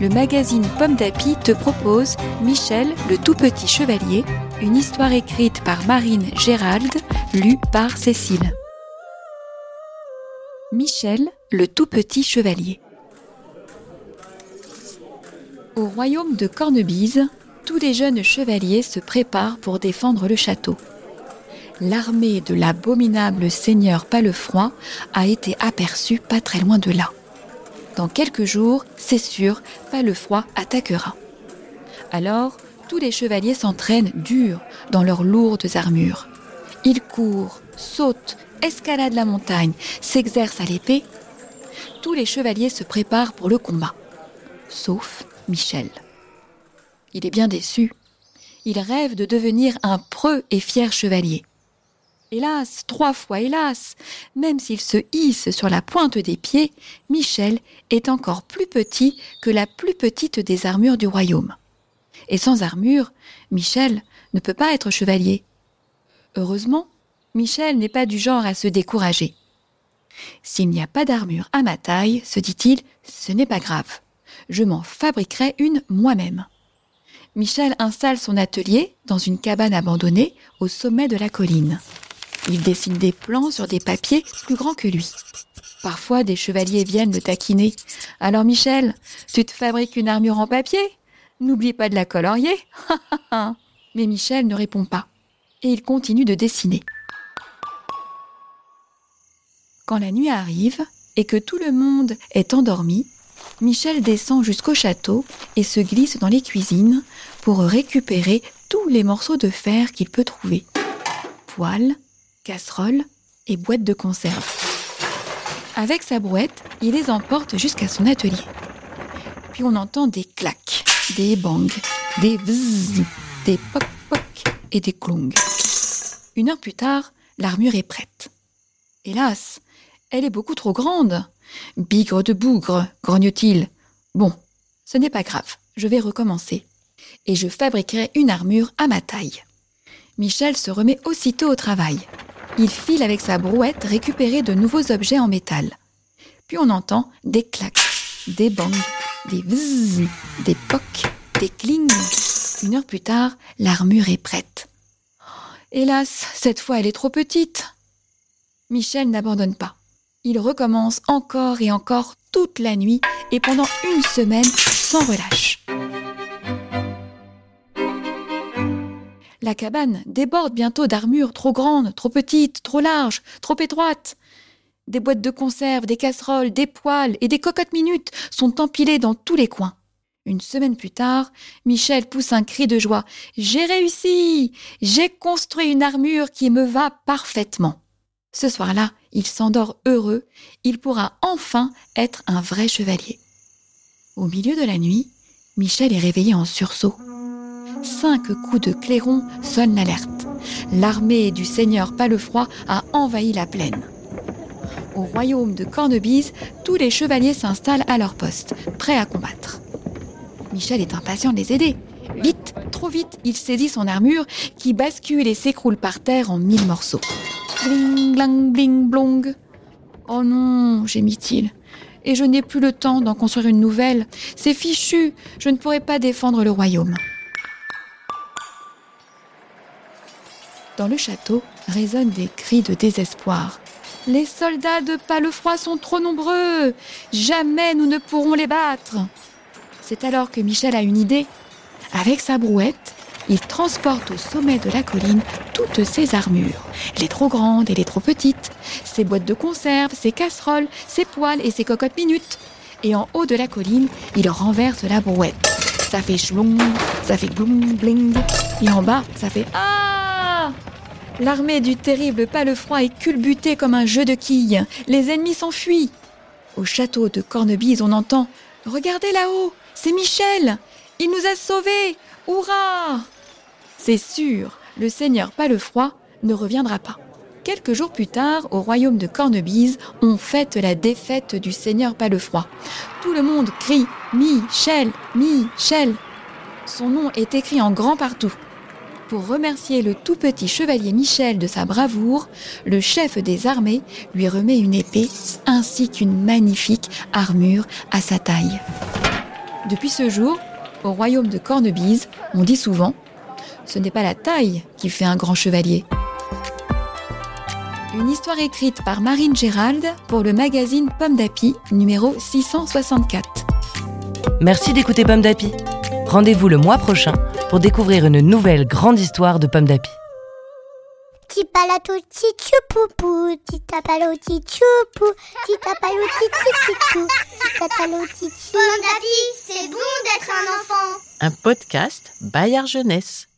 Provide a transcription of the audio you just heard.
le magazine Pomme d'Api te propose Michel, le tout petit chevalier, une histoire écrite par Marine Gérald, lue par Cécile. Michel, le tout petit chevalier. Au royaume de Cornebise, tous les jeunes chevaliers se préparent pour défendre le château. L'armée de l'abominable seigneur Palefroid a été aperçue pas très loin de là. Dans quelques jours, c'est sûr, Palefroid attaquera. Alors, tous les chevaliers s'entraînent dur dans leurs lourdes armures. Ils courent, sautent, escaladent la montagne, s'exercent à l'épée. Tous les chevaliers se préparent pour le combat, sauf Michel. Il est bien déçu. Il rêve de devenir un preux et fier chevalier. Hélas, trois fois hélas, même s'il se hisse sur la pointe des pieds, Michel est encore plus petit que la plus petite des armures du royaume. Et sans armure, Michel ne peut pas être chevalier. Heureusement, Michel n'est pas du genre à se décourager. S'il n'y a pas d'armure à ma taille, se dit-il, ce n'est pas grave. Je m'en fabriquerai une moi-même. Michel installe son atelier dans une cabane abandonnée au sommet de la colline. Il dessine des plans sur des papiers plus grands que lui. Parfois, des chevaliers viennent le taquiner. Alors, Michel, tu te fabriques une armure en papier? N'oublie pas de la colorier. Mais Michel ne répond pas. Et il continue de dessiner. Quand la nuit arrive et que tout le monde est endormi, Michel descend jusqu'au château et se glisse dans les cuisines pour récupérer tous les morceaux de fer qu'il peut trouver. Poêles, casseroles et boîtes de conserve. Avec sa brouette, il les emporte jusqu'à son atelier. Puis on entend des claques, des bangs, des bzzz, des poc-poc et des clongs. Une heure plus tard, l'armure est prête. Hélas, elle est beaucoup trop grande. Bigre de bougre, grogne-t-il. Bon, ce n'est pas grave, je vais recommencer. Et je fabriquerai une armure à ma taille. Michel se remet aussitôt au travail. Il file avec sa brouette récupérer de nouveaux objets en métal. Puis on entend des claques, des bangs, des vzz, des pocs, des clings. Une heure plus tard, l'armure est prête. Hélas, cette fois elle est trop petite. Michel n'abandonne pas. Il recommence encore et encore toute la nuit et pendant une semaine sans relâche. La cabane déborde bientôt d'armures trop grandes, trop petites, trop larges, trop étroites. Des boîtes de conserve, des casseroles, des poêles et des cocottes minutes sont empilées dans tous les coins. Une semaine plus tard, Michel pousse un cri de joie. J'ai réussi J'ai construit une armure qui me va parfaitement. Ce soir-là, il s'endort heureux, il pourra enfin être un vrai chevalier. Au milieu de la nuit, Michel est réveillé en sursaut. Cinq coups de clairon sonnent l'alerte. L'armée du seigneur Palefroid a envahi la plaine. Au royaume de Cornebise, tous les chevaliers s'installent à leur poste, prêts à combattre. Michel est impatient de les aider. Vite, trop vite, il saisit son armure qui bascule et s'écroule par terre en mille morceaux. Bling, bling, bling, blong. Oh non, gémit-il. Et je n'ai plus le temps d'en construire une nouvelle. C'est fichu, je ne pourrai pas défendre le royaume. Dans le château résonnent des cris de désespoir. Les soldats de Palefroid sont trop nombreux. Jamais nous ne pourrons les battre. C'est alors que Michel a une idée. Avec sa brouette, il transporte au sommet de la colline toutes ses armures, les trop grandes et les trop petites, ses boîtes de conserve, ses casseroles, ses poêles et ses cocottes minutes. Et en haut de la colline, il renverse la brouette. Ça fait chlong, ça fait gloum bling. Et en bas, ça fait ah L'armée du terrible Palefroid est culbutée comme un jeu de quilles. Les ennemis s'enfuient. Au château de Cornebise, on entend Regardez là-haut, c'est Michel Il nous a sauvés Hurrah C'est sûr, le seigneur Palefroid ne reviendra pas. Quelques jours plus tard, au royaume de Cornebise, on fête la défaite du seigneur Palefroid. Tout le monde crie Michel, Michel. Son nom est écrit en grand partout. Pour remercier le tout petit chevalier Michel de sa bravoure, le chef des armées lui remet une épée ainsi qu'une magnifique armure à sa taille. Depuis ce jour, au royaume de Cornebise, on dit souvent Ce n'est pas la taille qui fait un grand chevalier, une histoire écrite par Marine Gérald pour le magazine Pomme d'Api, numéro 664. Merci d'écouter Pomme d'Api. Rendez-vous le mois prochain pour découvrir une nouvelle grande histoire de Pomme d'Api. Pomme d'Api, c'est bon d'être un enfant. Un podcast Bayard Jeunesse.